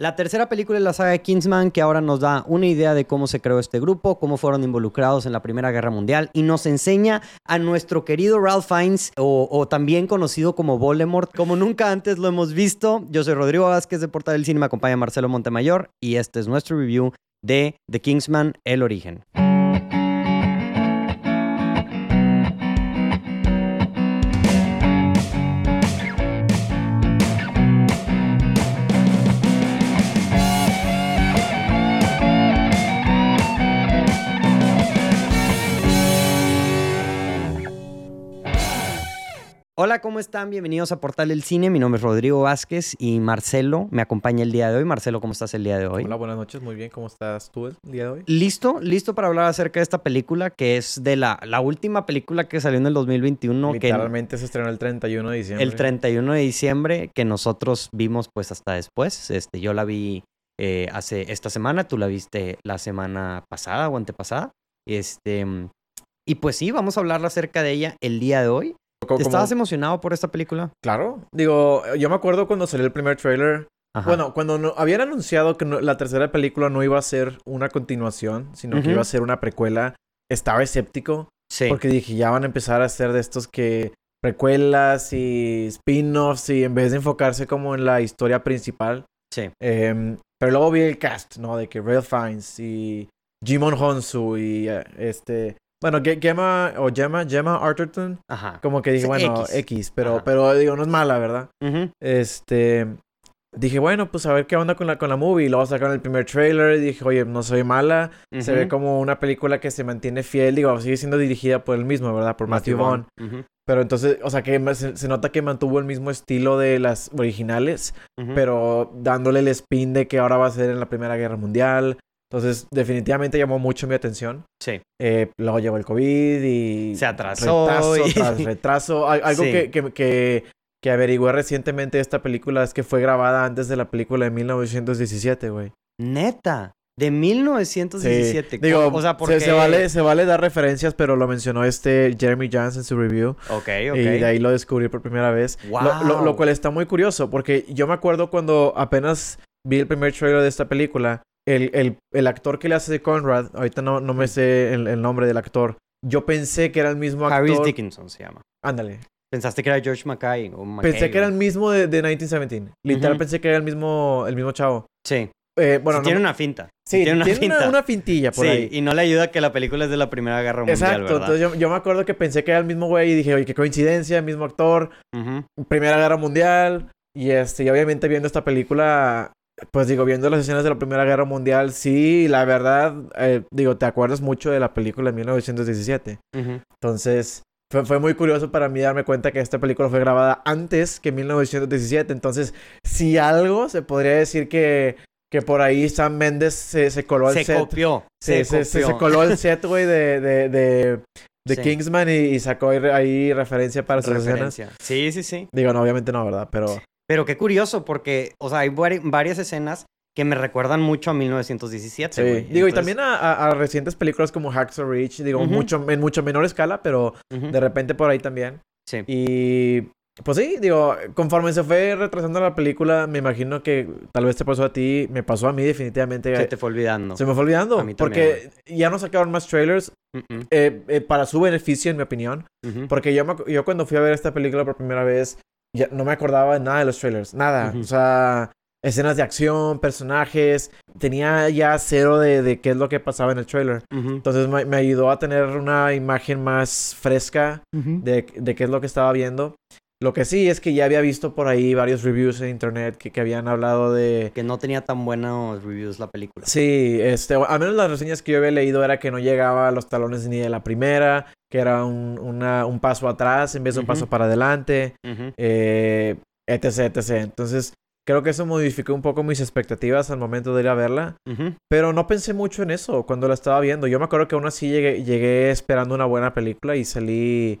La tercera película es la saga de Kingsman, que ahora nos da una idea de cómo se creó este grupo, cómo fueron involucrados en la Primera Guerra Mundial y nos enseña a nuestro querido Ralph Fiennes, o, o también conocido como Voldemort, como nunca antes lo hemos visto. Yo soy Rodrigo Vázquez de Portal del Cine, me acompaña Marcelo Montemayor y este es nuestro review de The Kingsman, El Origen. Hola, ¿cómo están? Bienvenidos a Portal del Cine. Mi nombre es Rodrigo Vázquez y Marcelo me acompaña el día de hoy. Marcelo, ¿cómo estás el día de hoy? Hola, buenas noches. Muy bien. ¿Cómo estás tú el día de hoy? ¿Listo? ¿Listo para hablar acerca de esta película que es de la, la última película que salió en el 2021? Literalmente se estrenó el 31 de diciembre. El 31 de diciembre que nosotros vimos pues hasta después. Este, yo la vi eh, hace esta semana, tú la viste la semana pasada o antepasada. Este, y pues sí, vamos a hablar acerca de ella el día de hoy. ¿Estabas emocionado por esta película? Claro. Digo, yo me acuerdo cuando salió el primer trailer. Bueno, cuando no, habían anunciado que la tercera película no iba a ser una continuación, sino que iba a ser una precuela, estaba escéptico. Sí. Porque dije, ya van a empezar a hacer de estos que precuelas y spin-offs y en vez de enfocarse como en la historia principal. Sí. Em, pero luego vi el cast, ¿no? De que Real Fiennes y Jimon Honsu y eh, este bueno, Gemma o Gemma, Gemma Arterton. Ajá. Como que dije, bueno, X, pero, pero digo, no es mala, ¿verdad? Este. Dije, bueno, pues a ver qué onda con la, con la movie. Luego sacaron el primer trailer y dije, oye, no soy mala. Se ve como una película que se mantiene fiel. Digo, sigue siendo dirigida por el mismo, ¿verdad? Por Matthew, Vaughn. Pero entonces, o sea, que se, nota que mantuvo el mismo estilo de las originales, pero dándole el spin de que ahora va a ser en la Primera Guerra Mundial. Entonces, definitivamente llamó mucho mi atención. Sí. Eh, luego llegó el COVID y... Se atrasó. Retraso tras retraso. Algo que, que, que, averigüé recientemente de esta película es que fue grabada antes de la película de 1917, güey. Neta. De 1917. Digo, o sea, porque... se, vale, se vale dar referencias, pero lo mencionó este Jeremy Jans en su review. Ok, ok. Y de ahí lo descubrí por primera vez. Wow. lo, cual está muy curioso, porque yo me acuerdo cuando apenas vi el primer trailer de esta película el, el, el, actor que le hace de Conrad, ahorita no, no me sé el, nombre del actor. Yo pensé que era el mismo actor. Harris Dickinson se llama. Ándale. Pensaste que era George Mackay o Pensé que era el mismo de, de 1917. Literal pensé que era el mismo, el mismo chavo. Sí. Eh, bueno, tiene una finta. Sí, tiene, una, finta. Una, fintilla por sí, y no le ayuda que la película es de la Primera Guerra Mundial, Exacto. Entonces yo, yo, me acuerdo que pensé que era el mismo güey y dije, oye, qué coincidencia, mismo actor, Primera Guerra Mundial. Y este, y obviamente viendo esta película, pues digo, viendo las escenas de la Primera Guerra Mundial, sí, la verdad, eh, digo, te acuerdas mucho de la película de 1917. Entonces, fue, muy curioso para mí darme cuenta que esta película fue grabada antes que 1917. Entonces, si algo se podría decir que, que por ahí Sam Mendes se, se coló al set. Copió, se, se, se, coló el set, güey, de, de, de, de Kingsman y, sacó ahí, referencia para sus escenas. Sí, sí, sí. Digo, no, obviamente no, ¿verdad? Pero... Pero qué curioso, porque, o sea, hay varias escenas que me recuerdan mucho a 1917. Sí. Digo, y también a, recientes películas como Hacksaw Ridge, digo, mucho, en mucho menor escala, pero de repente por ahí también. Sí. Y pues sí, digo, conforme se fue retrasando la película, me imagino que tal vez te pasó a ti, me pasó a mí definitivamente. Se te fue olvidando. Se me fue olvidando. A mí porque ya no sacaron más trailers eh, eh, para su beneficio, en mi opinión. Porque yo, yo cuando fui a ver esta película por primera vez, ya no me acordaba de nada de los trailers, nada. O sea, escenas de acción, personajes, tenía ya cero de, de qué es lo que pasaba en el trailer. Entonces me, me, ayudó a tener una imagen más fresca de, de, qué es lo que estaba viendo. Lo que sí es que ya había visto por ahí varios reviews en internet que, que, habían hablado de... Que no tenía tan buenos reviews la película. Sí, este, al menos las reseñas que yo había leído era que no llegaba a los talones ni de la primera, que era un, una, un paso atrás en vez de un paso para adelante, eh, etc, etc. Entonces, creo que eso modificó un poco mis expectativas al momento de ir a verla. Pero no pensé mucho en eso cuando la estaba viendo. Yo me acuerdo que aún así llegué, llegué esperando una buena película y salí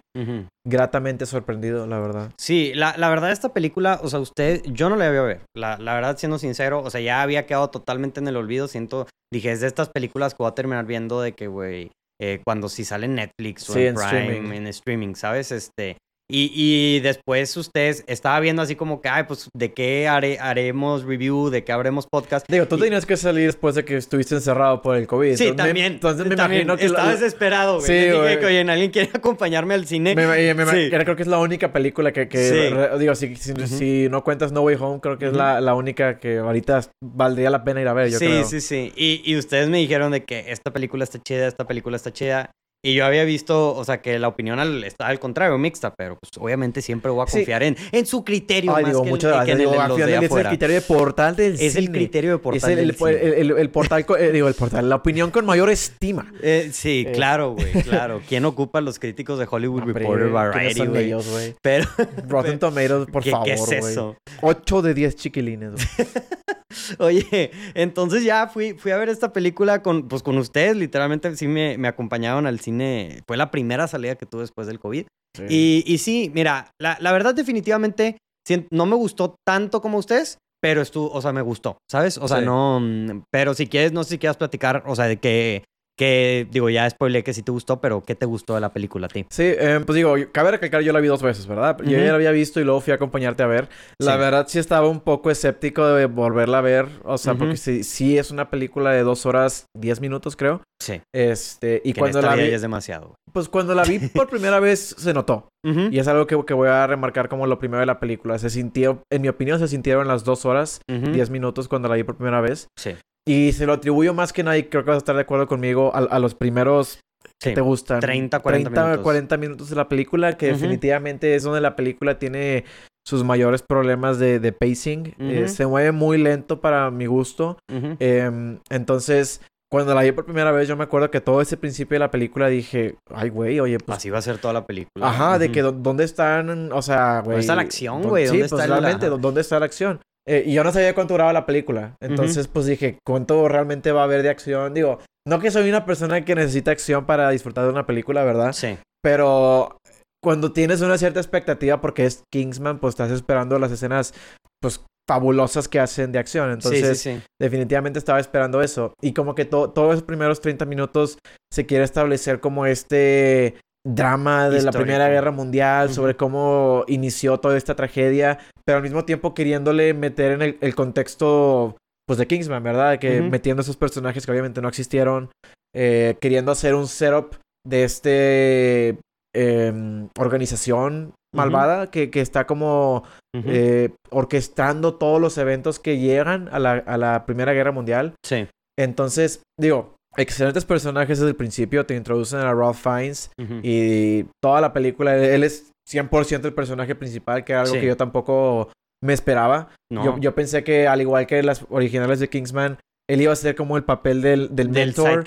gratamente sorprendido, la verdad. Sí, la, la, verdad esta película, o sea, usted, yo no la había a ver. La, la, verdad, siendo sincero, o sea, ya había quedado totalmente en el olvido. Siento, dije, es de estas películas que voy a terminar viendo de que, güey, eh, cuando si sale en Netflix o en, Prime, en streaming, ¿sabes? Este... Y, y, después ustedes estaba viendo así como que, ay, pues, ¿de qué haremos review? ¿De qué haremos podcast? Digo, tú tenías que salir después de que estuviste encerrado por el COVID. Sí, también. entonces me imagino que... Estaba desesperado, güey. Sí, dije que, oye, ¿alguien quiere acompañarme al cine? Me, Creo que es la única película que... que digo, si, si, no cuentas No Way Home, creo que es la, la, única que ahorita valdría la pena ir a ver, yo sí, creo. Sí, sí, sí. Y, y ustedes me dijeron de que esta película está chida, esta película está chida. Y yo había visto, o sea, que la opinión al, está al contrario, mixta, pero pues obviamente siempre voy a confiar en, en su criterio Ay, más digo, que, muchas gracias. en, el, de Es el criterio de portal del Es el criterio de portal es el, el, el, portal, eh, digo, el portal, la opinión con mayor estima. Eh, sí, eh. claro, güey, claro. ¿Quién ocupa los críticos de Hollywood Reporter, Variety, güey? Pero... Rotten Tomatoes, por favor, ¿Qué es eso? 8 de 10 chiquilines, güey. Oye, entonces ya fui, fui a ver esta película con, pues, con ustedes, literalmente sí me, me acompañaron al cine. Fue la primera salida que tuve después del COVID. Y, y, sí, mira, la, la verdad definitivamente no me gustó tanto como ustedes, pero estuvo, o sea, me gustó, ¿sabes? O sea, no, mm, pero si quieres, no sé si quieras platicar, o sea, de que que, digo, ya spoilé que sí te gustó, pero ¿qué te gustó de la película a ti? Sí, eh, pues digo, cabe recalcar, yo la vi dos veces, ¿verdad? Yo ya la había visto y luego fui a acompañarte a ver. La verdad sí estaba un poco escéptico de volverla a ver, o sea, porque sí, sí, es una película de dos horas, diez minutos, creo. Sí. Este, y cuando la vi... es demasiado. Pues cuando la vi por primera vez se notó. Y es algo que, que, voy a remarcar como lo primero de la película. Se sintió, en mi opinión, se sintieron las dos horas, diez minutos cuando la vi por primera vez. Sí. Y se lo atribuyo más que nadie, creo que vas a estar de acuerdo conmigo, a, los primeros que te gustan. 30, 40 30, minutos. 40 minutos de la película, que definitivamente es donde la película tiene sus mayores problemas de, de pacing. Eh, se mueve muy lento para mi gusto. Em, entonces, cuando la vi por primera vez, yo me acuerdo que todo ese principio de la película dije, ay, güey, oye, pues. Así va a ser toda la película. Ajá, de que dónde están, o sea, güey. ¿Dónde está la acción, güey? Sí, pues realmente, ¿dónde está la acción? Eh, y yo no sabía cuánto duraba la película. Entonces, pues dije, ¿cuánto realmente va a haber de acción? Digo, no que soy una persona que necesita acción para disfrutar de una película, ¿verdad? Sí. Pero cuando tienes una cierta expectativa porque es Kingsman, pues estás esperando las escenas, pues fabulosas que hacen de acción. Entonces, definitivamente estaba esperando eso. Y como que todos esos primeros 30 minutos se quiere establecer como este drama de la Primera Guerra Mundial, sobre cómo inició toda esta tragedia, pero al mismo tiempo queriéndole meter en el, contexto pues de Kingsman, ¿verdad? Que metiendo esos personajes que obviamente no existieron, eh, queriendo hacer un setup de este em, organización malvada que, que, está como eh, orquestando todos los eventos que llegan a la, a la Primera Guerra Mundial. Sí. Entonces, digo, excelentes personajes desde el principio. Te introducen a Ralph Fiennes y toda la película, él es 100% el personaje principal, que era algo que yo tampoco me esperaba. Yo, yo, pensé que, al igual que las originales de Kingsman, él iba a ser como el papel del, del, mentor,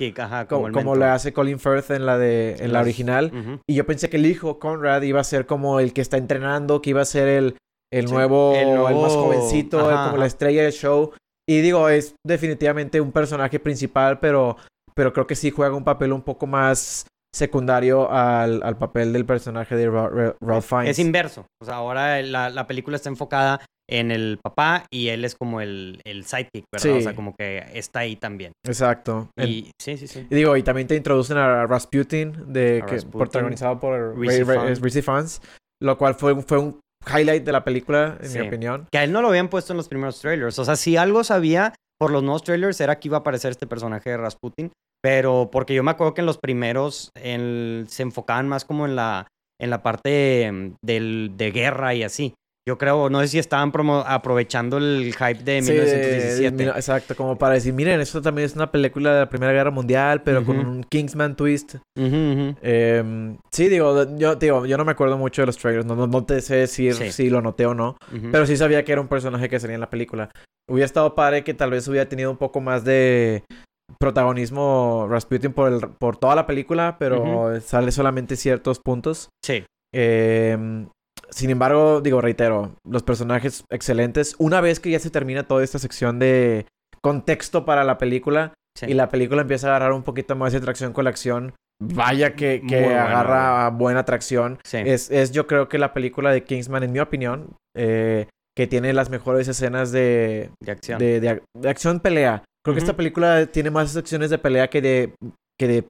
como, como le hace Colin Firth en la de en la original. Y yo pensé que el hijo, Conrad, iba a ser como el que está entrenando, que iba a ser el, el, nuevo, el, más jovencito, como la estrella del show. Y digo, es definitivamente un personaje principal, pero pero creo que sí juega un papel un poco más secundario al, al papel del personaje de Ralph Fiennes. Es inverso. O sea, ahora la, la, película está enfocada en el papá y él es como el, el sidekick, ¿verdad? O sea, como que está ahí también. Exacto. Y, sí, sí, sí. Y digo, y también te introducen a Rasputin, de, que, protagonizado por Reese Fans, lo cual fue, fue un highlight de la película, en mi opinión. Que a él no lo habían puesto en los primeros trailers. O sea, si algo sabía por los nuevos trailers era que iba a aparecer este personaje de Rasputin, pero porque yo me acuerdo que en los primeros se enfocaban más como en la, en la parte mm, del, de guerra y así. Yo creo, no sé si estaban aprovechando el hype de 1917. exacto, como para decir, miren, esto también es una película de la Primera Guerra Mundial, pero con un Kingsman twist. Em, sí, digo yo, digo, yo no me acuerdo mucho de los trailers, no, no, te sé decir si lo noté o no, pero sí sabía que era un personaje que salía en la película. Hubiera estado padre que tal vez hubiera tenido un poco más de protagonismo Rasputin por, el, por toda la película, pero sale solamente ciertos puntos. Sí. Eh, sin embargo, digo, reitero, los personajes excelentes. Una vez que ya se termina toda esta sección de contexto para la película y la película empieza a agarrar un poquito más de tracción con la acción, vaya que, que agarra buena tracción. Es, es, yo creo que la película de Kingsman, en mi opinión, eh, que tiene las mejores escenas de, de acción. De, de, acción pelea. Creo que esta película tiene más secciones de pelea que de, que de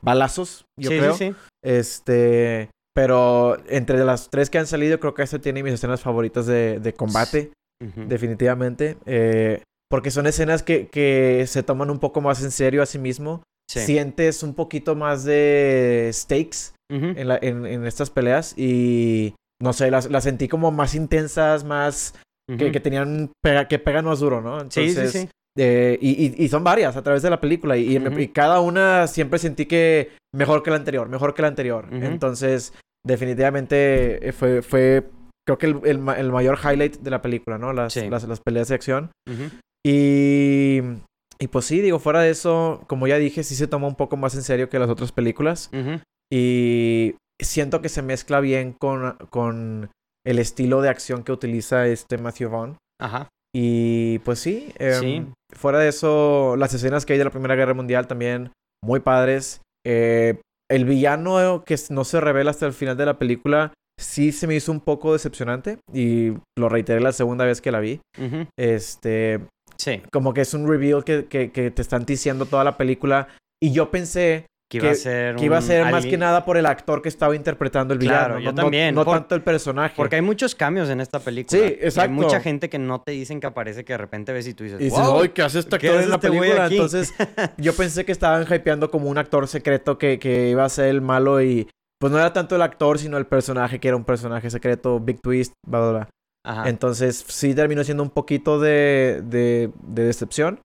balazos, yo creo. Sí, sí. Este. Pero entre las tres que han salido, creo que esta tiene mis escenas favoritas de, de combate. Definitivamente. Eh, porque son escenas que, que, se toman un poco más en serio a sí mismo. Sientes un poquito más de stakes en, la, en, en, estas peleas. Y no sé, las, las sentí como más intensas, más. que, que, tenían. que pegan más duro, ¿no? Entonces, sí, sí, sí. Eh, y, y, son varias a través de la película. Y, y, cada una siempre sentí que mejor que la anterior, mejor que la anterior. Entonces, definitivamente eh, fue, fue creo que el, el, mayor highlight de la película, ¿no? Las, las, las, peleas de acción. Y, y pues sí, digo, fuera de eso, como ya dije, sí se toma un poco más en serio que las otras películas. Y siento que se mezcla bien con, con el estilo de acción que utiliza este Matthew Vaughn. Ajá. Y pues sí, em, fuera de eso, las escenas que hay de la Primera Guerra Mundial también muy padres. Eh, el villano que no se revela hasta el final de la película sí se me hizo un poco decepcionante y lo reiteré la segunda vez que la vi. Este, sí. como que es un reveal que, que, que te están diciendo toda la película y yo pensé que iba a ser, que iba a ser más que nada por el actor que estaba interpretando el villano. Claro, yo también. No, tanto el personaje. Porque hay muchos cambios en esta película. Sí, exacto. hay mucha gente que no te dicen que aparece, que de repente ves y tú dices, y dices, wow, ¿qué hace este actor en la este película? Entonces, yo pensé que estaban hypeando como un actor secreto que, que iba a ser el malo y pues no era tanto el actor, sino el personaje que era un personaje secreto, Big Twist, bla, bla, bla. Entonces sí terminó siendo un poquito de, de, decepción.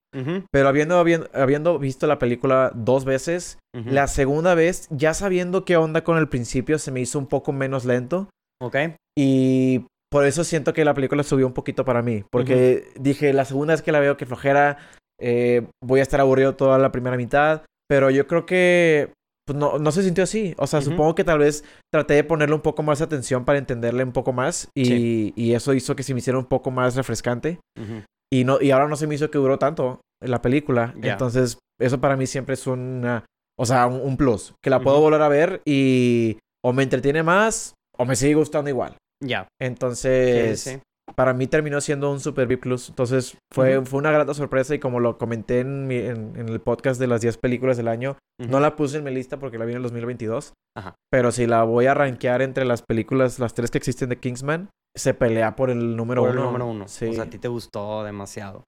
Pero habiendo, habiendo, visto la película dos veces, la segunda vez, ya sabiendo qué onda con el principio, se me hizo un poco menos lento. Ok. Y por eso siento que la película subió un poquito para mí. Porque dije, la segunda vez que la veo que flojera, eh, voy a estar aburrido toda la primera mitad. Pero yo creo que pues no, no se sintió así. O sea, supongo que tal vez traté de ponerle un poco más atención para entenderle un poco más y, y eso hizo que se me hiciera un poco más refrescante. y, no, y ahora no se me hizo que duró tanto la película. Entonces, eso para mí siempre es una, o sea, un, plus. Que la puedo volver a ver y o me entretiene más o me sigue gustando igual. Ya. Entonces, para mí terminó siendo un Super B Plus. Entonces fue, fue una grata sorpresa y como lo comenté en, en, el podcast de las 10 películas del año, no la puse en mi lista porque la vi en el 2022. Ajá. Pero si la voy a rankear entre las películas, las tres que existen de Kingsman, se pelea por el número por uno. el número uno. Sí. O sea, a ti te gustó demasiado.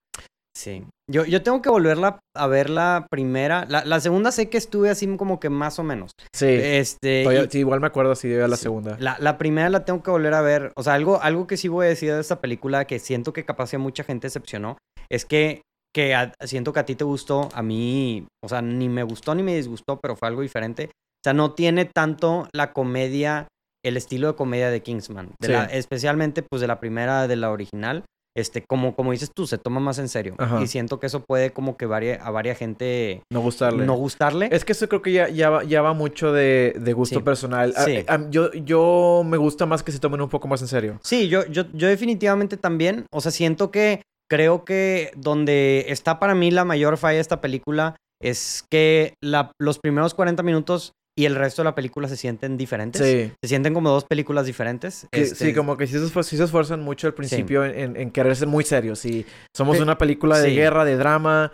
Sí. Yo, yo tengo que volverla a ver la primera. La, la, segunda sé que estuve así como que más o menos. Sí. Este. sí, igual me acuerdo así de la segunda. La, la, primera la tengo que volver a ver. O sea, algo, algo que sí voy a decir de esta película que siento que capaz a mucha gente decepcionó. Es que, que siento que a ti te gustó. A mí, o sea, ni me gustó ni me disgustó, pero fue algo diferente. O sea, no tiene tanto la comedia, el estilo de comedia de Kingsman. especialmente, pues, de la primera, de la original este, como, como dices tú, se toma más en serio. Y siento que eso puede como que a varias gente... No gustarle. No gustarle. Es que eso creo que ya, ya, va, ya va mucho de, de gusto personal. Sí. yo, yo me gusta más que se tomen un poco más en serio. Sí, yo, yo, yo definitivamente también. O sea, siento que creo que donde está para mí la mayor falla de esta película es que la, los primeros 40 minutos y el resto de la película se sienten diferentes. Sí. Se sienten como dos películas diferentes. Sí, este, como que sí se, se esfuerzan mucho al principio en, en, querer ser muy serios. Y somos una película de guerra, de drama,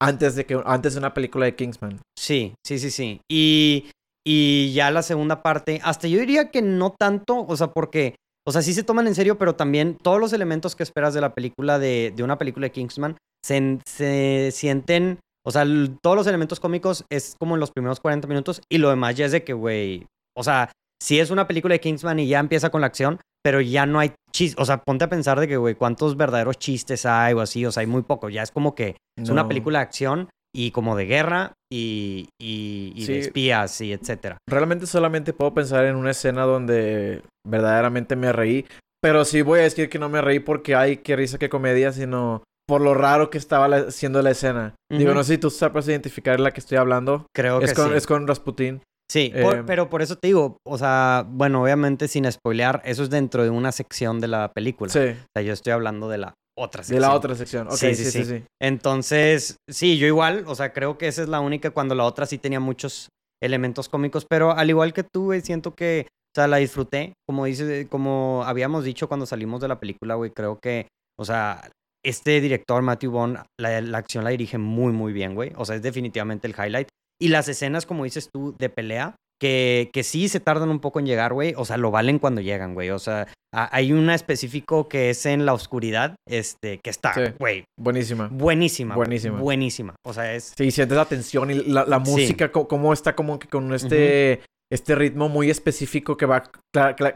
antes, de que, antes de una película de Kingsman. Sí, sí, sí, sí. Y, y ya la segunda parte, hasta yo diría que no tanto, o sea, porque, o sea, sí se toman en serio, pero también todos los elementos que esperas de la película, de, de una película de Kingsman, se, se sienten o sea, todos los elementos cómicos es como en los primeros 40 minutos y lo demás ya es de que, güey, o sea, sí es una película de Kingsman y ya empieza con la acción, pero ya no hay chistes. O sea, ponte a pensar de que, güey, cuántos verdaderos chistes hay o así. O sea, hay muy poco. Ya es como que es una película de acción y como de guerra y, y, de espías y etcétera. Realmente solamente puedo pensar en una escena donde verdaderamente me reí. Pero sí voy a decir que no me reí porque hay que risa, que comedia, sino por lo raro que estaba haciendo siendo la escena. Digo, no sé si tú sabes identificar la que estoy hablando. Creo que es con, sí. Es con Rasputin. Sí, eh, pero por eso te digo, o sea, bueno, obviamente sin spoilear, eso es dentro de una sección de la película. Sí. O sea, yo estoy hablando de la otra sección. De la otra sección, ok, sí sí, sí, sí, Entonces, sí, yo igual, o sea, creo que esa es la única cuando la otra sí tenía muchos elementos cómicos, pero al igual que tú, güey, siento que, o sea, la disfruté, como dice, como habíamos dicho cuando salimos de la película, güey, creo que, o sea, este director, Matthew Bond, la, acción la dirige muy, muy bien, güey. O sea, es definitivamente el highlight. Y las escenas, como dices tú, de pelea, que, que sí se tardan un poco en llegar, güey. O sea, lo valen cuando llegan, güey. O sea, hay una específico que es en la oscuridad, este, que está, güey. buenísima. Buenísima. Buenísima. Buenísima. O sea, es. Sí, sientes la tensión y la, música, cómo está como que con este. Este ritmo muy específico que va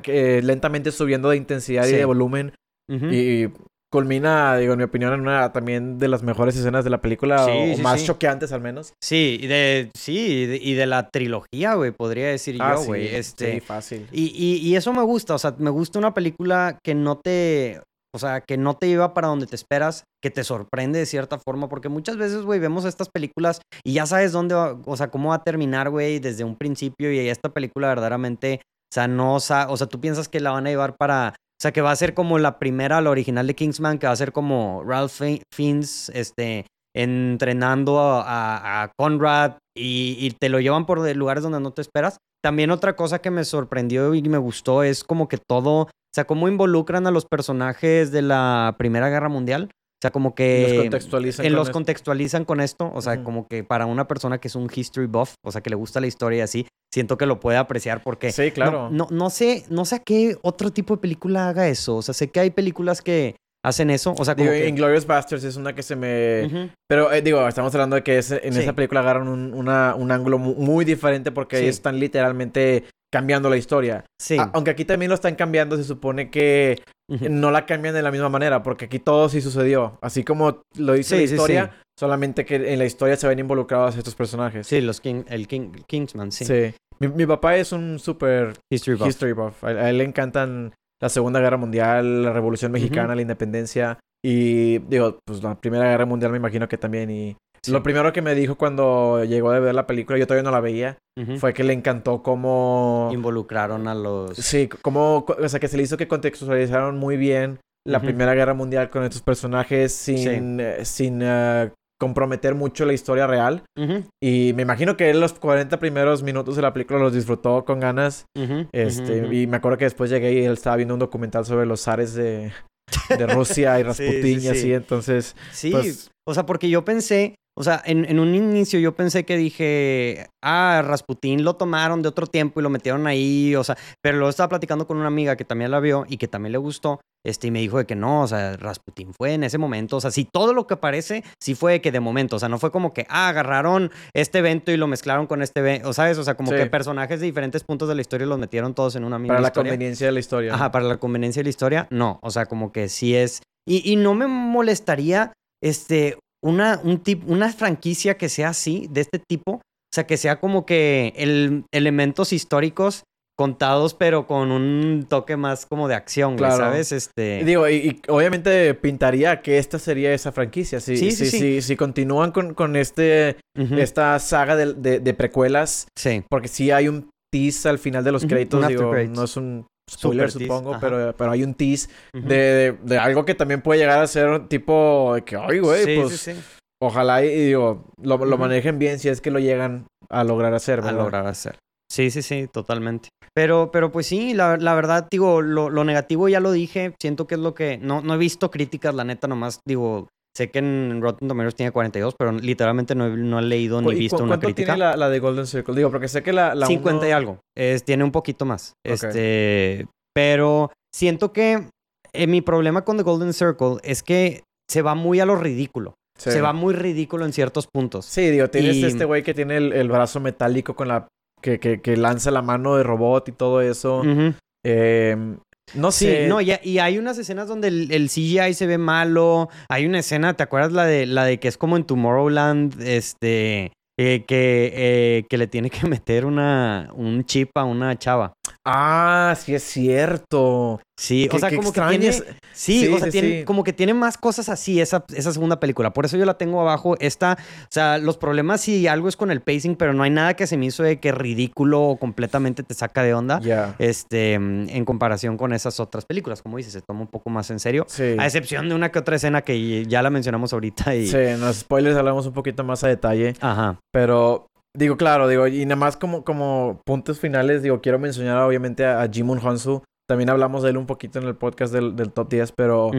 lentamente subiendo de intensidad y de volumen. Y culmina, digo, en mi opinión, en una también de las mejores escenas de la película, o, más choqueantes al menos. Sí, y de, sí, y de, la trilogía, güey, podría decir ah, yo, güey. este, sí, fácil. Y, y, y, eso me gusta, o sea, me gusta una película que no te, o sea, que no te lleva para donde te esperas, que te sorprende de cierta forma, porque muchas veces, güey, vemos estas películas y ya sabes dónde, va, o sea, cómo va a terminar, güey, desde un principio y esta película verdaderamente, o sea, no, o sea, tú piensas que la van a llevar para o sea, que va a ser como la primera, la original de Kingsman, que va a ser como Ralph Fiennes, este, entrenando a, Conrad y, te lo llevan por lugares donde no te esperas. También otra cosa que me sorprendió y me gustó es como que todo, o sea, cómo involucran a los personajes de la Primera Guerra Mundial. O sea, como que... Los contextualizan. En los contextualizan con esto. O sea, como que para una persona que es un history buff, o sea, que le gusta la historia y así, siento que lo puede apreciar porque... Sí, claro. No, no, sé, no sé a qué otro tipo de película haga eso. O sea, sé que hay películas que hacen eso. O sea, como digo, Inglorious Bastards es una que se me... Pero, eh, digo, estamos hablando de que en esa película agarran un, una, un ángulo muy, diferente porque ahí están literalmente cambiando la historia. Sí. aunque aquí también lo están cambiando, se supone que no la cambian de la misma manera, porque aquí todo sí sucedió. Así como lo dice la historia, solamente que en la historia se ven involucrados estos personajes. Sí, los King, el King, Kingsman, sí. Sí. Mi, papá es un súper history buff. A, él le encantan la Segunda Guerra Mundial, la Revolución Mexicana, la Independencia. Y digo, pues la Primera Guerra Mundial me imagino que también. Y lo primero que me dijo cuando llegó a ver la película, yo todavía no la veía, fue que le encantó cómo... Involucraron a los... Sí, como... O sea, que se le hizo que contextualizaron muy bien la Primera Guerra Mundial con estos personajes sin, eh, sin eh, comprometer mucho la historia real. Y me imagino que él los 40 primeros minutos de la película los disfrutó con ganas. este, Y me acuerdo que después llegué y él estaba viendo un documental sobre los zares de, de Rusia y Rasputin y así. Entonces... Sí, pues o sea, porque yo pensé... O sea, en, un inicio yo pensé que dije, ah, Rasputín lo tomaron de otro tiempo y lo metieron ahí, o sea, pero luego estaba platicando con una amiga que también la vio y que también le gustó, este, y me dijo de que no, o sea, Rasputín fue en ese momento, o sea, si todo lo que parece, sí fue de que de momento, o sea, no fue como que, ah, agarraron este evento y lo mezclaron con este evento, o sabes, o sea, como que personajes de diferentes puntos de la historia los metieron todos en una misma Para la conveniencia de la historia. Ajá, para la conveniencia de la historia, no, o sea, como que sí es, y, y no me molestaría, este, una, un tip, una franquicia que sea así, de este tipo, o sea, que sea como que el, elementos históricos contados, pero con un toque más como de acción, ¿sabes? Este... Digo, y, obviamente pintaría que esta sería esa franquicia. Si, sí, sí, sí, Si, continúan con, con este, esta saga de, de, precuelas. Sí. Porque sí hay un tease al final de los créditos, digo, no es un spoiler, supongo, pero, pero hay un tease de, de, algo que también puede llegar a ser tipo de que, ay, güey, pues. Ojalá y, digo, lo, lo manejen bien si es que lo llegan a lograr hacer, ¿verdad? A lograr hacer. Sí, sí, sí, totalmente. Pero, pero pues sí, la, la verdad, digo, lo, lo, negativo ya lo dije. Siento que es lo que. No, no he visto críticas, la neta, nomás digo. Sé que en Rotten Tomatoes tiene 42, pero literalmente no he, no he leído ni visto una crítica. tiene la, la, de Golden Circle? Digo, porque sé que la. la 50 y algo. Es, tiene un poquito más. Este. Pero siento que eh, mi problema con The Golden Circle es que se va muy a lo ridículo. Se va muy ridículo en ciertos puntos. Sí, digo, tienes este güey que tiene el, brazo metálico con la. Que, que, que, lanza la mano de robot y todo eso. eh, no sé. Sí, no, y, y, hay unas escenas donde el, CGI se ve malo. Hay una escena, ¿te acuerdas la de la de que es como en Tomorrowland? Este. Eh, que, eh, que le tiene que meter una, un chip a una chava. Ah, sí es cierto. Sí, o sea, como que tiene, sí, o sea, tiene, como que tiene más cosas así esa, esa segunda película. Por eso yo la tengo abajo. Esta, o sea, los problemas sí algo es con el pacing, pero no hay nada que se me hizo de que ridículo o completamente te saca de onda. Este, en comparación con esas otras películas, como dices, se toma un poco más en serio. Sí. A excepción de una que otra escena que ya la mencionamos ahorita y. Sí, en los spoilers hablamos un poquito más a detalle. Ajá. Pero Digo, claro, digo, y nada más como, como puntos finales, digo, quiero mencionar obviamente a, a Jimun Honsu. También hablamos de él un poquito en el podcast del, del top 10, pero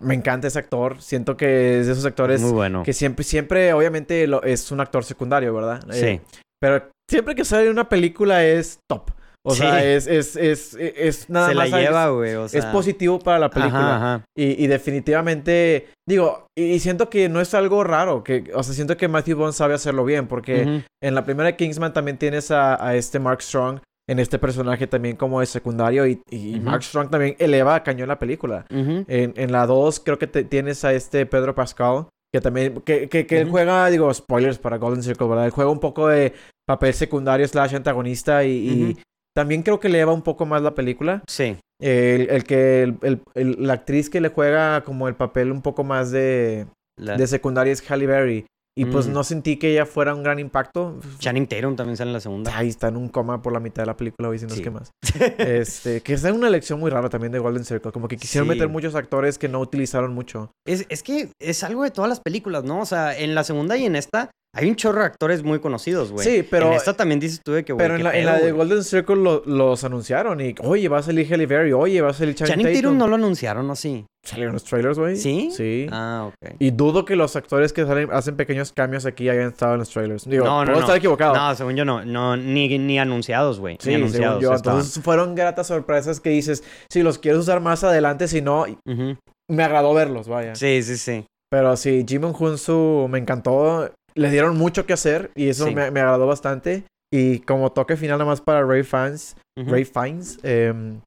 me encanta ese actor. Siento que es de esos actores Muy bueno. que siempre, siempre, obviamente, lo, es un actor secundario, ¿verdad? Sí. Eh, pero siempre que sale una película es top. O sea, es, es, es, es, nada Se más. la lleva, güey. O sea... Es positivo para la película. Ajá, ajá. Y, y, definitivamente, digo, y, siento que no es algo raro. Que, o sea, siento que Matthew Bond sabe hacerlo bien. Porque Ujú. en la primera de Kingsman también tienes a, a este Mark Strong. En este personaje también como de secundario. Y, y Ujú. Mark Strong también eleva a cañón la película. Ujú. En, en la 2 creo que te- tienes a este Pedro Pascal. Que también, que, que, que él juega, digo, spoilers para Golden Circle, ¿verdad? Él juega un poco de papel secundario slash antagonista y, y. también creo que eleva un poco más la película. Sí. El, el que el- el- el- la actriz que le juega como el papel un poco más de, La- de secundaria es Halle Berry. Y pues Mm. no sentí que ella fuera un gran impacto. Channing Tatum también sale en la segunda. Ahí está en un coma por la mitad de la película, hoy si no es que más. Este, que es una elección muy rara también de Golden Circle. Como que quisieron Sí. meter muchos actores que no utilizaron mucho. Es, es que es algo de todas las películas, ¿no? O sea, en la segunda y en esta hay un chorro de actores muy conocidos, güey. Sí, pero- En esta también dices tú de que, güey, Pero en la, en pedo, la de. Golden Circle lo- los anunciaron y, oye, va a salir Halle Berry, oye, va a salir Channing, Channing Tatum no lo anunciaron, ¿no? Sí. Salieron los trailers, güey. ¿Sí? Sí. Ah, ok. Y dudo que los actores que salen, hacen pequeños cambios aquí hayan estado en los trailers. Digo, No, no, puedo no. estar equivocado. No, según yo no. No, ni, ni anunciados, güey. Sí, ni según anunciados. yo. estaban. Entonces fueron gratas sorpresas que dices, si los quieres usar más adelante, si no, Ujú. me agradó verlos, vaya. Sí, sí, sí. Pero sí, Jimon Hunsu me encantó. Le dieron mucho que hacer y eso Sí. me, me agradó bastante. Y como toque final nada más para Ray Fans. Ray Fiennes, em,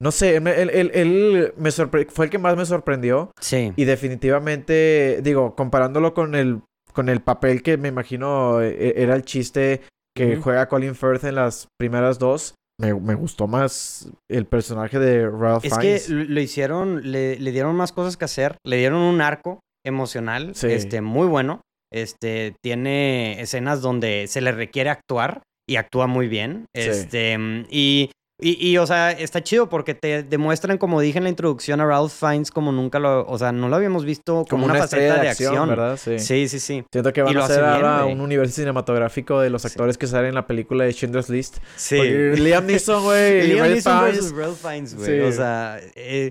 no sé, él, él- él- él me fue el que más me sorprendió. Sí. Y definitivamente, digo, comparándolo con el, con el papel que me imagino eh, era el chiste que juega Colin Firth en las primeras dos, me, me gustó más el personaje de Ralph Es Fiennes. que lo hicieron, le, le dieron más cosas que hacer, le dieron un arco emocional, Sí. este, muy bueno. Este, tiene escenas donde se le requiere actuar y actúa muy bien. Sí. Este, mm, y, y, y, o sea, está chido porque te demuestran, como dije en la introducción, a Ralph Fiennes como nunca lo, o sea, no lo habíamos visto como, una, estrella faceta de acción. ¿verdad? Sí. Sí, sí, sí. Siento que van a bien, ahora un universo cinematográfico de los Sí. actores que salen en la película de Schindler's List. Sí. Liam Neeson, güey, Liam Neeson versus Ralph Fiennes, güey. Sí. O sea, eh,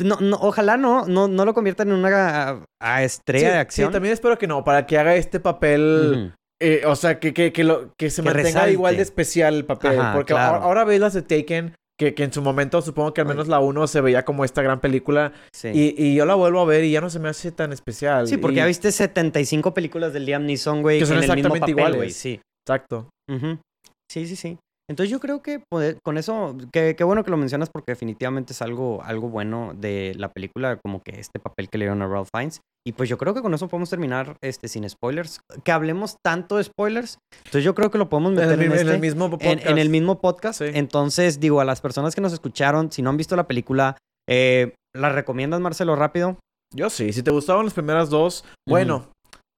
no, no, ojalá no, no, no lo conviertan en una a, a estrella Sí, de acción. Sí, también espero que no, para que haga este papel... Eh, o sea, que, que, que, lo, que se Que mantenga resalte. igual de especial el papel. Ajá, porque claro. ahora, ahora ves las de Taken, que, que en su momento supongo que al menos la 1 se veía como esta gran película. Sí. Y, y yo la vuelvo a ver y ya no se me hace tan especial. Sí, porque Y- ya viste 75 películas de Liam Neeson, güey, Que son en el mismo exactamente papel, iguales. güey. Sí. Exacto. Ujú. Sí, sí, sí. Entonces yo creo que poder- con eso, que qué bueno que lo mencionas porque definitivamente es algo, algo bueno de la película, como que este papel que le dieron a Ralph Fiennes. Y pues yo creo que con eso podemos terminar este, sin spoilers. Que hablemos tanto de spoilers. Entonces yo creo que lo podemos En meter el, en, en este. el mismo podcast. en el mismo podcast. Sí. Entonces, digo, a las personas que nos escucharon, si no han visto la película, eh, ¿la recomiendas, Marcelo, rápido? Yo sí. Si te gustaron las primeras dos, bueno,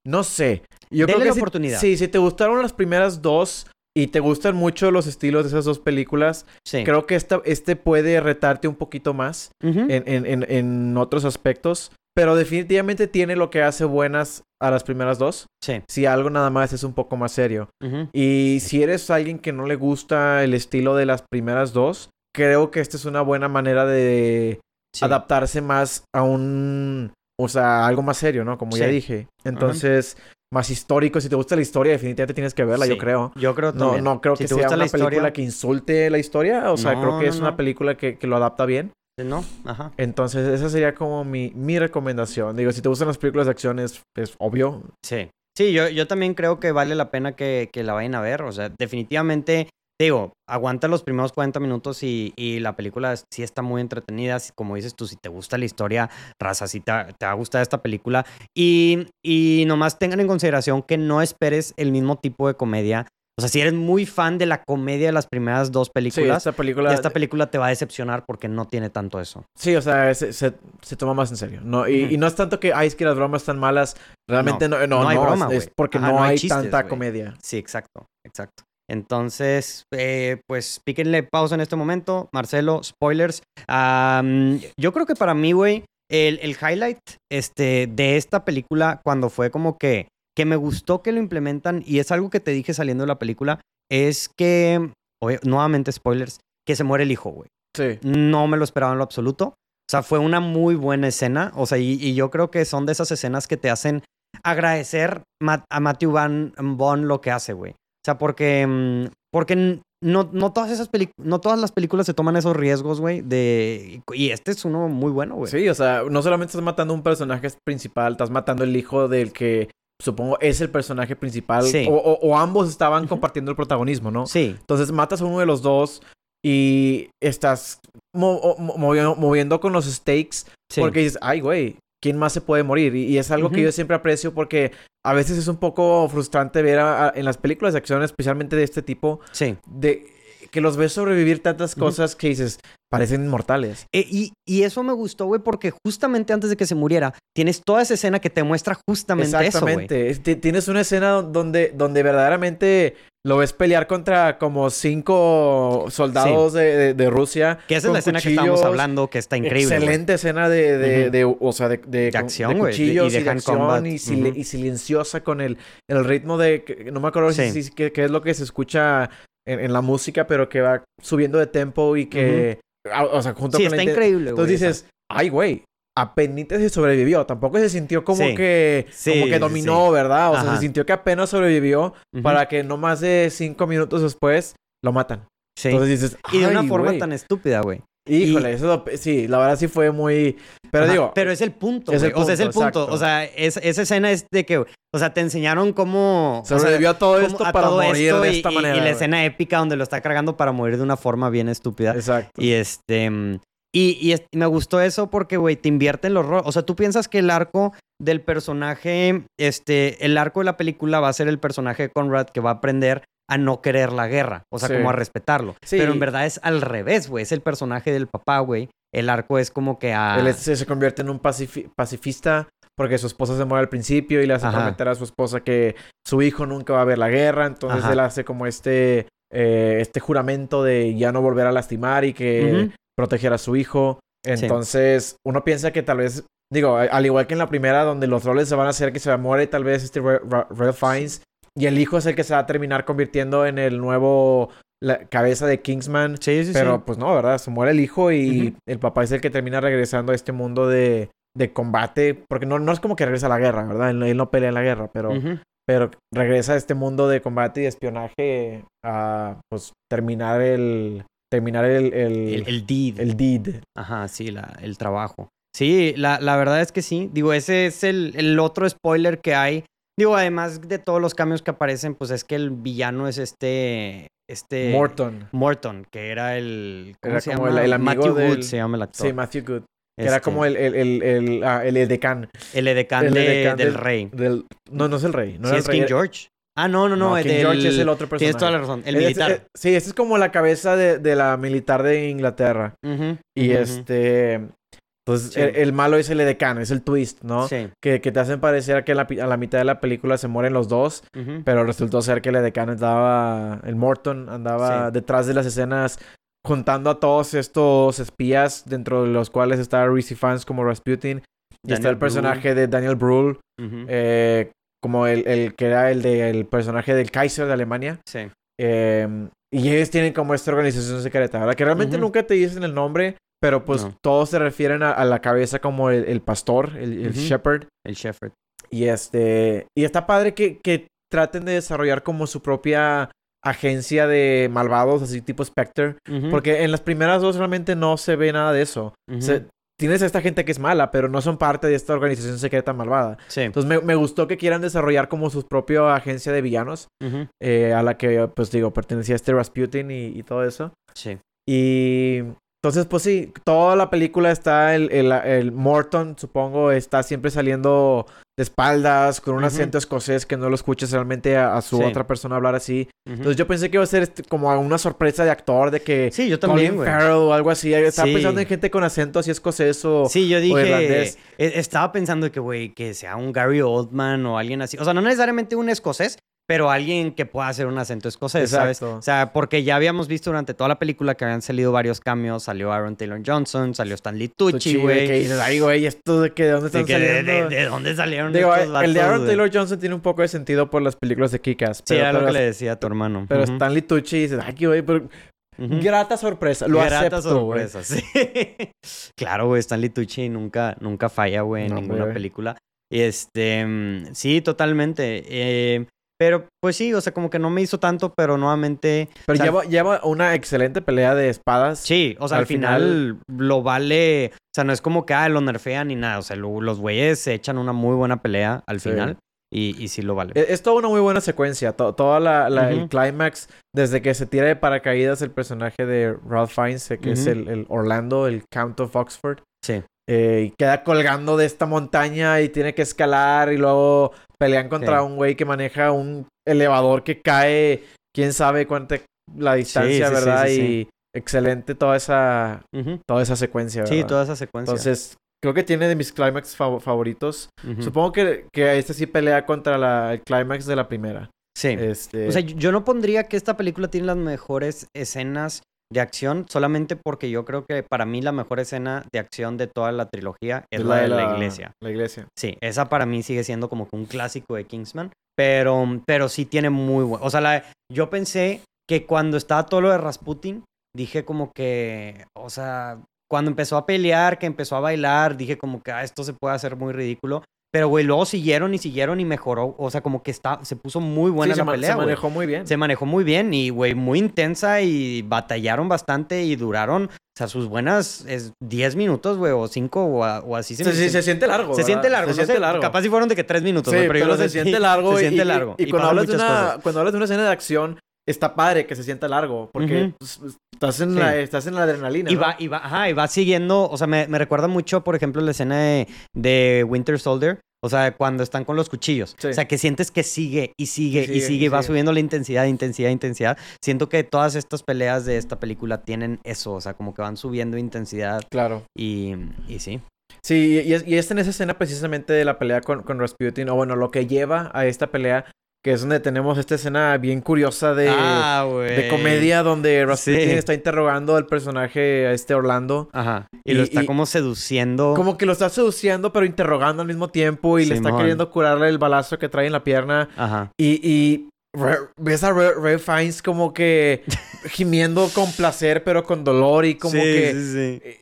no sé. Yo Dele creo que la si- oportunidad. Sí, si te gustaron las primeras dos y te gustan mucho los estilos de esas dos películas, Sí. creo que esta, este puede retarte un poquito más Ujú. en, en, en, en otros aspectos. Pero definitivamente tiene lo que hace buenas a las primeras dos. Sí. Si algo nada más es un poco más serio. Y si eres alguien que no le gusta el estilo de las primeras dos, creo que esta es una buena manera de Sí. adaptarse más a un, o sea, algo más serio, ¿no? Como ya dije. Entonces, más histórico. Si te gusta la historia, definitivamente tienes que verla, yo creo. Yo creo No, también. no creo Si que te sea gusta una historia- película que insulte la historia. O sea, No, creo que no, es una no. película que, que lo adapta bien. No, ajá. Entonces, esa sería como mi, mi recomendación. Digo, si te gustan las películas de acción, es, es obvio. Sí. Sí, yo, yo también creo que vale la pena que, que la vayan a ver. O sea, definitivamente, digo, aguanta los primeros 40 minutos y, y la película sí está muy entretenida. Si- Como dices tú, si te gusta la historia, raza, sí te, te va a gustar esta película. Y, y nomás tengan en consideración que no esperes el mismo tipo de comedia. O sea, si eres muy fan de la comedia de las primeras dos Sí, películas, esta película... esta película te va a decepcionar porque no tiene tanto eso. Sí, o sea, se, se, se toma más en serio. No, y, no es tanto que, ay, es que las bromas están malas. Realmente no, no, no hay broma, es, porque Ajá, no, no hay hay chistes, tanta comedia. Sí, exacto, exacto. Entonces, eh, pues píquenle pausa en este momento. Marcelo, spoilers. Yo creo que para mí, güey, el, el highlight este, de esta película, cuando fue como que, que me gustó que lo implementan, y es algo que te dije saliendo de la película, es que, oye, nuevamente spoilers, que se muere el hijo, güey. Sí. No me lo esperaba en lo absoluto. O sea, fue una muy buena escena. O sea, y, y yo creo que son de esas escenas que te hacen agradecer a Matthew Van Bond lo que hace, güey. Sea, porque, mm, porque no, no todas esas no todas las películas se toman esos riesgos, güey, de... Y este es uno muy bueno, güey. Sí, o sea, no solamente estás matando a un personaje principal, estás matando el hijo del que supongo es el personaje principal. Sí. O, ambos estaban compartiendo el protagonismo, ¿no? Sí. Entonces matas a uno de los dos y estás moviendo, con los stakes porque dices, ay, güey, ¿quién más se puede morir? Y, es algo que yo siempre aprecio porque a veces es un poco frustrante ver en las películas de acción, especialmente de este tipo, sí. de que los ves sobrevivir tantas cosas que dices, parecen inmortales. Eh, y, y, eso me gustó, güey, porque justamente antes de que se muriera, tienes toda esa escena que te muestra justamente eso, güey. Exactamente. Tienes una escena donde, donde verdaderamente lo ves pelear contra como cinco soldados de, de, Rusia. Que esa es la escena que estamos hablando, que está increíble. Excelente escena de, de, de, o sea, de, de, acción, cuchillos y, de, acción y, y, silenciosa con el, el ritmo de... No me acuerdo si, qué, es lo que se escucha en, la música, pero que va subiendo de tempo y que... O sea, junto sí, está increíble, Entonces dices, ay, güey, apenas se sobrevivió. Tampoco se sintió como que como que dominó, ¿verdad? O sea, se sintió que apenas sobrevivió para que no más de cinco minutos después lo matan. Sí. Entonces dices, y de una forma tan estúpida, güey. Híjole, eso sí, la verdad sí fue muy. Pero digo. Pero es el punto. Es el punto o sea, es el punto. O sea, esa escena es de que. O sea, te enseñaron cómo. Sobrevivió a todo esto para morir de esta manera. Y la escena épica donde lo está cargando para morir de una forma bien estúpida. Exacto. Y este. Y, me gustó eso porque, güey, te invierte en los roles. O sea, tú piensas que el arco del personaje. Este. El arco de la película va a ser el personaje de Conrad que va a aprender a no querer la guerra, o sea, como a respetarlo. Pero en verdad es al revés, güey, es el personaje del papá, güey. El arco es como que a... Él se convierte en un pacifista porque su esposa se muere al principio y le hace prometer a su esposa que su hijo nunca va a ver la guerra, entonces él hace como este, eh, este juramento de ya no volver a lastimar y que proteger a su hijo. Entonces, uno piensa que tal vez, digo, al igual que en la primera, donde los roles se van a hacer que se muere tal vez este Red Fiennes y el hijo es el que se va a terminar convirtiendo en el nuevo la cabeza de Kingsman. Sí, sí, pero pues no, ¿verdad? Se muere el hijo y el papá es el que termina regresando a este mundo de, de combate. Porque no, no es como que regresa a la guerra, ¿verdad? Él, no pelea en la guerra, pero, pero regresa a este mundo de combate y espionaje a pues terminar el. Terminar el. El, el, deed. El deed. Ajá, sí, la, el trabajo. Sí, la, la verdad es que sí. Digo, ese es el, el otro spoiler que hay Digo, además de todos los cambios que aparecen, pues es que el villano es este. Este. Morton. Morton, que era el. ¿Cómo se llama? El, amigo Matthew Good se llama el actor. Sí, Matthew Good. Que era como el, el, el, el, ah, el edecán. El edecán, del, rey. Del, no, no es el rey. No sí, es King George. Ah, no, no, no. King George es el otro personaje. Tienes toda la razón. El militar. sí, ese es como la cabeza de, de la militar de Inglaterra. y este. Entonces, el, malo es el edecán, es el twist, ¿no? Sí. Que, que te hacen parecer que a la mitad de la película se mueren los dos, pero resultó ser que el edecán andaba, el Morton andaba detrás de las escenas juntando a todos estos espías, dentro de los cuales está Reese Fans como Rasputin, y está el personaje de Daniel Brühl, eh, como el, el, que era el del personaje del Kaiser de Alemania. Sí. Eh, y ellos tienen como esta organización secreta, ¿verdad? Que realmente nunca te dicen el nombre, pero pues todos se refieren a, la cabeza como el, pastor, el, shepherd. El shepherd. Y este. Y está padre que, que traten de desarrollar como su propia agencia de malvados, así tipo Spectre. Porque en las primeras dos realmente no se ve nada de eso. Tienes a esta gente que es mala, pero no son parte de esta organización secreta malvada. Sí. Entonces me, gustó que quieran desarrollar como su propia agencia de villanos. Eh, a la que, pues digo, pertenecía este Rasputin y, y todo eso. Sí. Y entonces, pues sí, toda la película está el, el, Morton, supongo, está siempre saliendo de espaldas, con un acento escocés que no lo escuchas realmente a, su otra persona hablar así. Entonces yo pensé que iba a ser este, como una sorpresa de actor, de que sí, yo también, Colin Farrell o algo así. Estaba pensando en gente con acento así escocés o Sí, yo dije, e, estaba pensando que, güey, que sea un Gary Oldman o alguien así. O sea, no necesariamente un escocés, pero alguien que pueda hacer un acento escocés, ¿sabes? O sea, porque ya habíamos visto durante toda la película que habían salido varios cambios. Salió Aaron Taylor Johnson, salió Stanley Tucci, güey. Que dices, ay, güey, ¿esto de, que, de dónde están saliendo? De, dónde salieron Digo, estos El de Aaron Taylor Johnson tiene un poco de sentido por las películas de Kick-Ass. Sí, era lo que le decía a tu hermano. Pero Stanley Tucci dices, ay, güey, pero... Grata sorpresa, lo Grata sorpresa, sí. claro, güey, Stanley Tucci nunca, nunca falla, güey, en ninguna película. Y este, mm, sí, totalmente. Eh, Pero pues sí, o sea, como que no me hizo tanto, pero nuevamente. Pero o sea, lleva, lleva una excelente pelea de espadas. Sí, o sea, al, al final, lo vale. O sea, no es como que ah, lo nerfean ni nada. O sea, lo- los güeyes se echan una muy buena pelea al Sí. final. Y, y sí lo vale. Es, es toda una muy buena secuencia. To- toda la, la- el climax, desde que se tira de paracaídas el personaje de Ralph Fiennes, eh, que es el Orlando, el Count of Oxford. Sí. eh, y queda colgando de esta montaña y tiene que escalar y luego pelean contra Sí. un güey que maneja un elevador que cae, quién sabe cuánta la distancia, sí, sí, ¿verdad? sí, sí. Y excelente toda esa, toda esa secuencia, Sí, ¿verdad? toda esa secuencia. Entonces, creo que tiene de mis climax fav- favoritos. Supongo que, que este sí pelea contra la, el climax de la primera. Sí. Este, O sea, yo no pondría que esta película tiene las mejores escenas de acción, solamente porque yo creo que para mí la mejor escena de acción de toda la trilogía es la de la iglesia. La iglesia. Sí, esa para mí sigue siendo como que un clásico de Kingsman, pero, pero sí tiene muy buen... O sea, la- yo pensé que cuando estaba todo lo de Rasputin, dije como que, o sea, cuando empezó a pelear, que empezó a bailar, dije como que ah, esto se puede hacer muy ridículo. Pero, güey, luego siguieron y siguieron y mejoró. O sea, como que está, se puso muy buena Sí, la se, pelea, se manejó muy bien. Se manejó muy bien y, güey, muy intensa y batallaron bastante y duraron, o sea, sus buenas es 10 minutos, güey, o 5 o, así se Se, se siente largo. se ¿verdad? siente largo, Se no siente sé, largo. Capaz si fueron de que 3 minutos, Sí, pero, pero, yo lo se sentí- siente largo. Se siente y- largo. Y, cuando, hablas de una, cosas. cuando hablas de una escena de acción, está padre que se sienta largo. Porque pues, pues, estás, en Sí. la, estás en la adrenalina. Y ¿no? va, y va, ajá, y va siguiendo, o sea, me, me recuerda mucho, por ejemplo, la escena de, de Winter Soldier, o sea, cuando están con los cuchillos. Sí. O sea, que sientes que sigue y sigue y sigue, sigue, y y va sigue. subiendo la intensidad, intensidad, intensidad. Siento que todas estas peleas de esta película tienen eso, o sea, como que van subiendo intensidad Claro. y, y sí. Sí, y es, y es en esa escena precisamente de la pelea con, con Rasputin, o bueno, lo que lleva a esta pelea, que es donde tenemos esta escena bien curiosa de, ah, de comedia, donde Rasputin Sí. está interrogando al personaje, a este Orlando. Ajá. Y, Y- lo está y- como seduciendo. Como que lo está seduciendo, pero interrogando al mismo tiempo, y le está queriendo curarle el balazo que trae en la pierna. Ajá. Y, y Re- ves a Ray, Ray Fiennes como que gimiendo con placer, pero con dolor, y como sí, que sí, sí.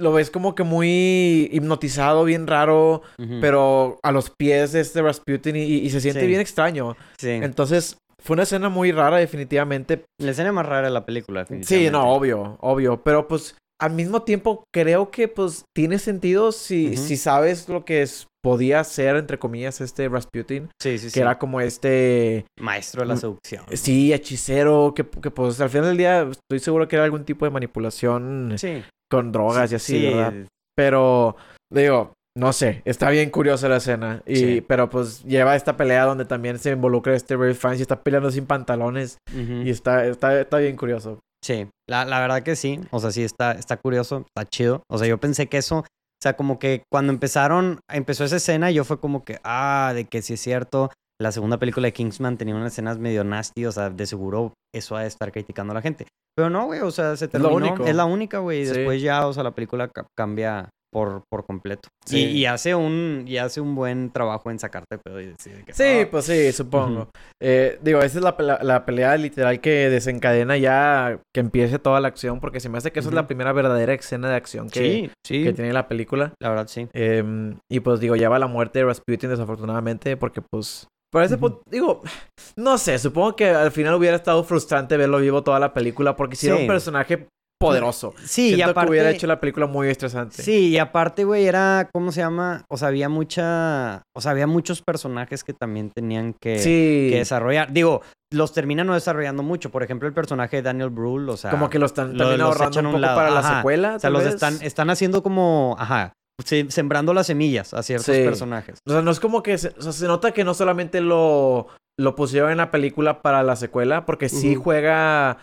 Lo ves como que muy hipnotizado, bien raro. Pero a los pies de este Rasputin y, y se siente Sí. bien extraño. Sí. Entonces, fue una escena muy rara, definitivamente. La escena más rara de la película, Sí, definitivamente. no, obvio, obvio. Pero pues, al mismo tiempo, creo que pues tiene sentido si, si sabes lo que es, podía ser, entre comillas, este Rasputin. Sí, sí, sí. Que era como este, Maestro de la seducción. sí, hechicero, que, que pues al final del día estoy seguro que era algún tipo de manipulación Sí. con drogas y así, Sí, ¿verdad? Pero, digo, no sé, está bien curiosa la escena. Y, Sí. Pero pues lleva esta pelea donde también se involucra este Ray Fiennes y está peleando sin pantalones. Y está, está, está bien curioso. Sí, la, la verdad que sí. O sea, sí está, está curioso, está chido. O sea, yo pensé que eso, o sea, como que cuando empezaron, empezó esa escena, yo fue como que, ah, de que sí es cierto. La segunda película de Kingsman tenía unas escenas medio nasty, o sea, de seguro eso ha de estar criticando a la gente. Pero no, güey, o sea, se lo terminó. único. Es la única, güey. Y Sí. después ya, o sea, la película ca- cambia por, por completo. Sí. Y, y hace un, y hace un buen trabajo en sacarte pedo y decir que, Sí, ah, pues sí, supongo. Eh, digo, esa es la, pela- la pelea literal que desencadena ya que empiece toda la acción. Porque se me hace que esa es la primera verdadera escena de acción que, sí, sí, que tiene la película. la verdad sí. Em, y pues digo, lleva la muerte de Rasputin desafortunadamente porque pues... Por ese punto, digo, no sé, supongo que al final hubiera estado frustrante verlo vivo toda la película porque si era un personaje poderoso. Sí, y aparte... que hubiera hecho la película muy estresante. Sí, y aparte, güey, era, ¿cómo se llama? O sea, había mucha, o sea, había muchos personajes que también tenían que, Sí. que desarrollar. Digo, los terminan no desarrollando mucho. Por ejemplo, el personaje de Daniel Brühl, o sea, Como que lo están también los ahorrando echan un poco lado. para la secuela. o sea, los vez. están, están haciendo como, ajá, sembrando las semillas a ciertos Sí. personajes. O sea, no es como que... Se, o sea, se nota que no solamente lo, lo pusieron en la película para la secuela, porque sí juega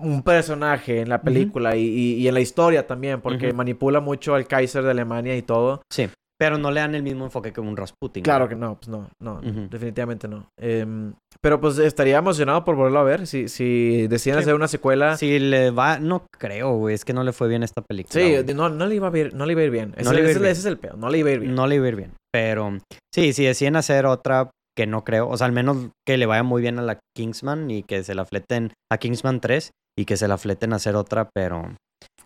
un personaje en la película y, y- y en la historia también, porque manipula mucho al Kaiser de Alemania y todo. Sí, pero no le dan el mismo enfoque que un Rasputin. Claro que no, pues no, no, definitivamente no. Em, pero pues estaría emocionado por volverlo a ver. Si, si deciden Sí. hacer una secuela. Si le va, no creo, güey, es que no le fue bien esta película. Sí, güey. no, no le iba a ir, no le iba a ir bien. Ese, No le iba a ir ese- bien. ese es el peor, no le iba a ir bien. No le iba a ir bien. Pero sí, si deciden hacer otra que no creo, o sea, al menos que le vaya muy bien a la Kingsman y que se la fleten a Kingsman 3 y que se la fleten a hacer otra, pero...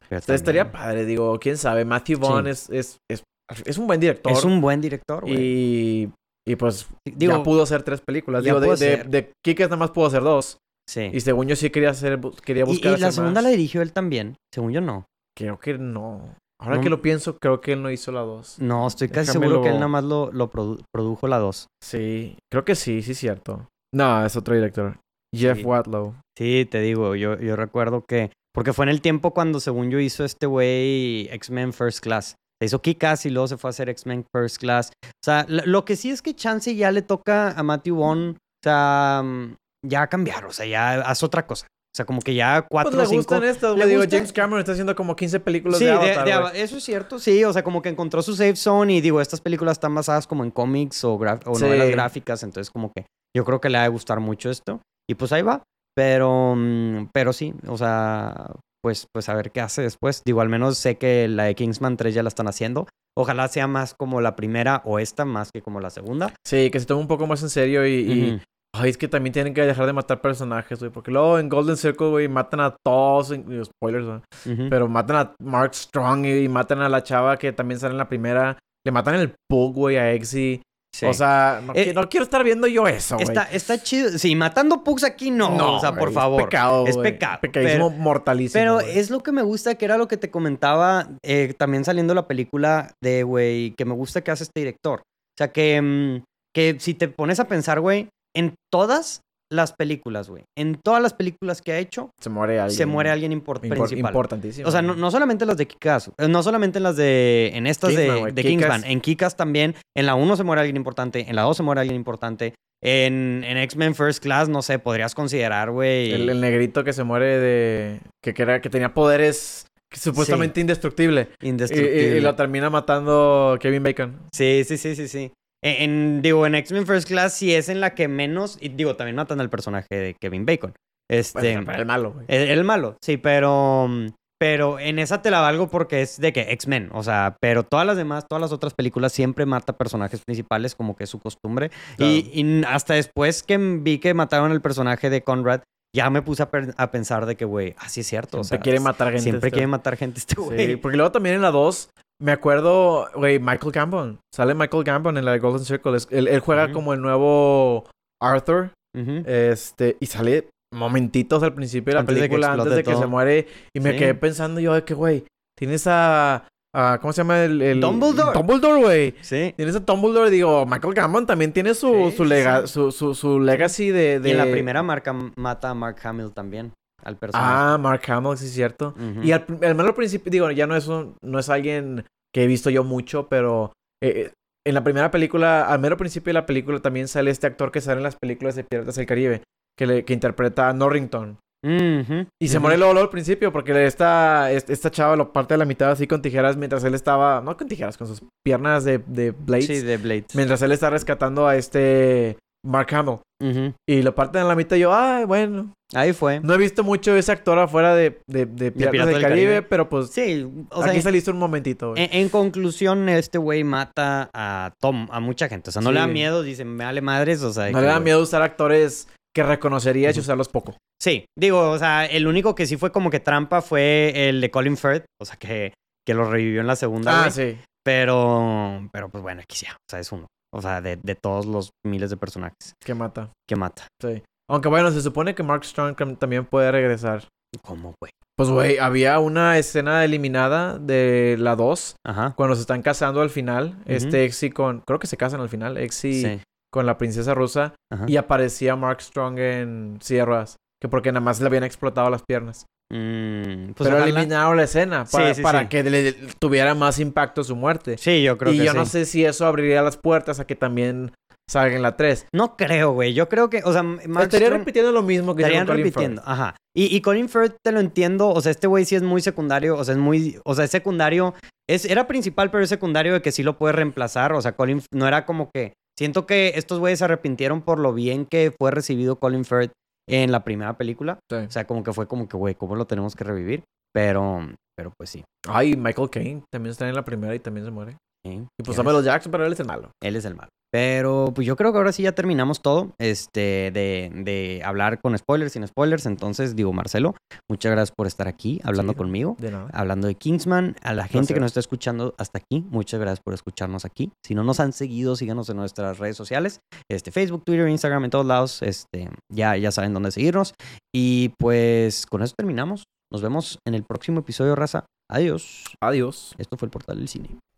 pero estaría padre, digo, quién sabe. Matthew Vaughn Sí. es, es, es, es un buen director. Es un buen director, güey. y, Y pues digo, ya pudo hacer tres películas. Digo, de, de, de Kikes nada más pudo hacer dos. Sí. Y según yo sí quería hacer, quería buscar. Y, y la segunda la dirigió él también. Según yo no. Creo que no. Ahora que lo pienso, creo que él no hizo la dos. No, estoy casi seguro que él nada más lo, lo produjo la dos. Sí, creo que sí, sí es cierto. No, es otro director. Jeff Watlow. Sí, te digo, yo, yo recuerdo que. Porque fue en el tiempo cuando, según yo, hizo este güey X-Men First Class. Se hizo Kikas y luego se fue a hacer X-Men First Class. O sea, lo, que sí es que Chance ya le toca a Matthew Vaughn. O sea, mm, ya cambiar. O sea, ya haz otra cosa. O sea, como que ya cuatro pues le cinco... Esto, le digo, James Cameron está haciendo como 15 películas de Avatar. eso es cierto, sí. O sea, como que encontró su safe zone y digo, estas películas están basadas como en cómics o, o novelas gráficas. Entonces, como que yo creo que le va a gustar mucho esto. Y pues ahí va. Pero, mm, pero sí, o sea, pues, pues a ver qué hace después. Digo, al menos sé que la de Kingsman 3 ya la están haciendo. Ojalá sea más como la primera o esta más que como la segunda. Sí, que se tome un poco más en serio y... Ay, es que también tienen que dejar de matar personajes, güey. Porque luego en Golden Circle, güey, matan a todos. Spoilers, güey. Pero matan a Mark Strong y matan a la chava que también sale en la primera. Le matan el Pug, güey, a Exy. O sea, eh, no, quiero estar viendo yo eso, güey. Está, está chido. Sí, matando pugs aquí no. no o sea, por favor. Es pecado. Es pecado. Pecadismo mortalísimo. Pero es lo que me gusta, que era lo que te comentaba eh, también saliendo la película de, güey, que me gusta que hace este director. O sea, que, mm, que si te pones a pensar, güey, en todas las películas, güey. En todas las películas que ha hecho, se muere alguien. Se muere alguien principal. Importantísimo. O sea, no, solamente las de Kikas, eh, no solamente en las de. En estas de, de Kingsman. En Kikas también. En la 1 se muere alguien importante. En la 2 se muere alguien importante. En, en X-Men First Class, no sé, podrías considerar, güey. El, negrito que se muere de. Que, que, que tenía poderes supuestamente indestructible. Indestructible. Y, lo termina matando Kevin Bacon. Sí, sí, sí, sí, sí. En, digo, en X-Men First Class sí es en la que menos. Y digo, también matan al personaje de Kevin Bacon. Este. el malo, güey. El, malo, sí, pero. Pero en esa te la valgo porque es de que X-Men. O sea, pero todas las demás, todas las otras películas siempre mata personajes principales, como que es su costumbre. Y, hasta después que vi que mataron al personaje de Conrad, ya me puse a, pensar de que, güey, así es cierto. Siempre quiere matar gente. Siempre este quiere matar gente este güey. Sí, porque luego también en la 2 me acuerdo, güey, Michael Gambon. Sale Michael Gambon en la de Golden Circle. Él, juega como el nuevo Arthur. Este, y sale momentitos al principio de la película, antes de que se muere. Y me quedé pensando yo de que, güey, tienes a, ¿Cómo se llama el. el Dumbledore. Dumbledore, güey. Sí. Tienes a Dumbledore. Digo, Michael Gambon también tiene su, su, lega, su, su, legacy de, de, Y en la primera marca mata a Mark Hamill también al personaje. Ah, Mark Hamill, sí es cierto. Y al, al menos principio, digo, ya no es, un, no es alguien que he visto yo mucho, pero eh, eh, en la primera película, al mero principio de la película, también sale este actor que sale en las películas de Piratas del Caribe, que, le, que interpreta a Norrington. y se muere luego, al principio porque esta, esta chava lo parte de la mitad así con tijeras mientras él estaba, no con tijeras, con sus piernas de, de Blades. Sí, de Blades. Mientras él está rescatando a este Mark Hamill. Y lo parten en la mitad y yo, ay, bueno. Ahí fue. No he visto mucho ese actor afuera de, de, de Piratas, del, Caribe, pero pues. Sí, o sea, aquí se listo un momentito, en, en, conclusión, este güey mata a Tom, a mucha gente. O sea, no le da miedo, dicen, me vale madres, o sea. No le da miedo usar actores que reconocerías y usarlos poco. Sí, digo, o sea, el único que sí fue como que trampa fue el de Colin Firth, o sea, que, que lo revivió en la segunda. Ah, sí. Pero, pero pues bueno, aquí ya, o sea, es uno. O sea, de, de todos los miles de personajes. Que mata. Que mata. Sí. Aunque bueno, se supone que Mark Strong también puede regresar. ¿Cómo, güey? Pues, güey, había una escena eliminada de la 2. Ajá. Cuando se están casando al final. Este Exy con... Creo que se casan al final. Exy sí. con la princesa rusa. Ajá. Y aparecía Mark Strong en silla Que porque nada más le habían explotado las piernas. Mm, pues Pero eliminaron la escena para, para que le tuviera más impacto su muerte. Sí, yo creo y que yo no sé si eso abriría las puertas a que también salga en la 3. No creo, güey. Yo creo que, o sea, estaría repitiendo lo mismo que estarían repitiendo. Ajá. Y, y Colin Firth te lo entiendo, o sea, este güey sí es muy secundario, o sea, es muy, o sea, es secundario, es era principal, pero es secundario de que sí lo puede reemplazar, o sea, Colin no era como que siento que estos güeyes se arrepintieron por lo bien que fue recibido Colin Firth en la primera película. O sea, como que fue como que, güey, ¿cómo lo tenemos que revivir? Pero, pero pues sí. Ay, Michael Caine también está en la primera y también se muere. Y pues Samuel Jackson, pero él es el malo. Él es el malo. Pero pues yo creo que ahora sí ya terminamos todo este, de, de hablar con spoilers, sin spoilers. Entonces, digo, Marcelo, muchas gracias por estar aquí hablando conmigo. De nada. Hablando de Kingsman. A la gente que nos está escuchando hasta aquí, muchas gracias por escucharnos aquí. Si no nos han seguido, síganos en nuestras redes sociales. Este, Facebook, Twitter, Instagram, en todos lados. Este, ya, ya saben dónde seguirnos. Y pues con eso terminamos. Nos vemos en el próximo episodio, raza. Adiós. Adiós. Esto fue el Portal del Cine.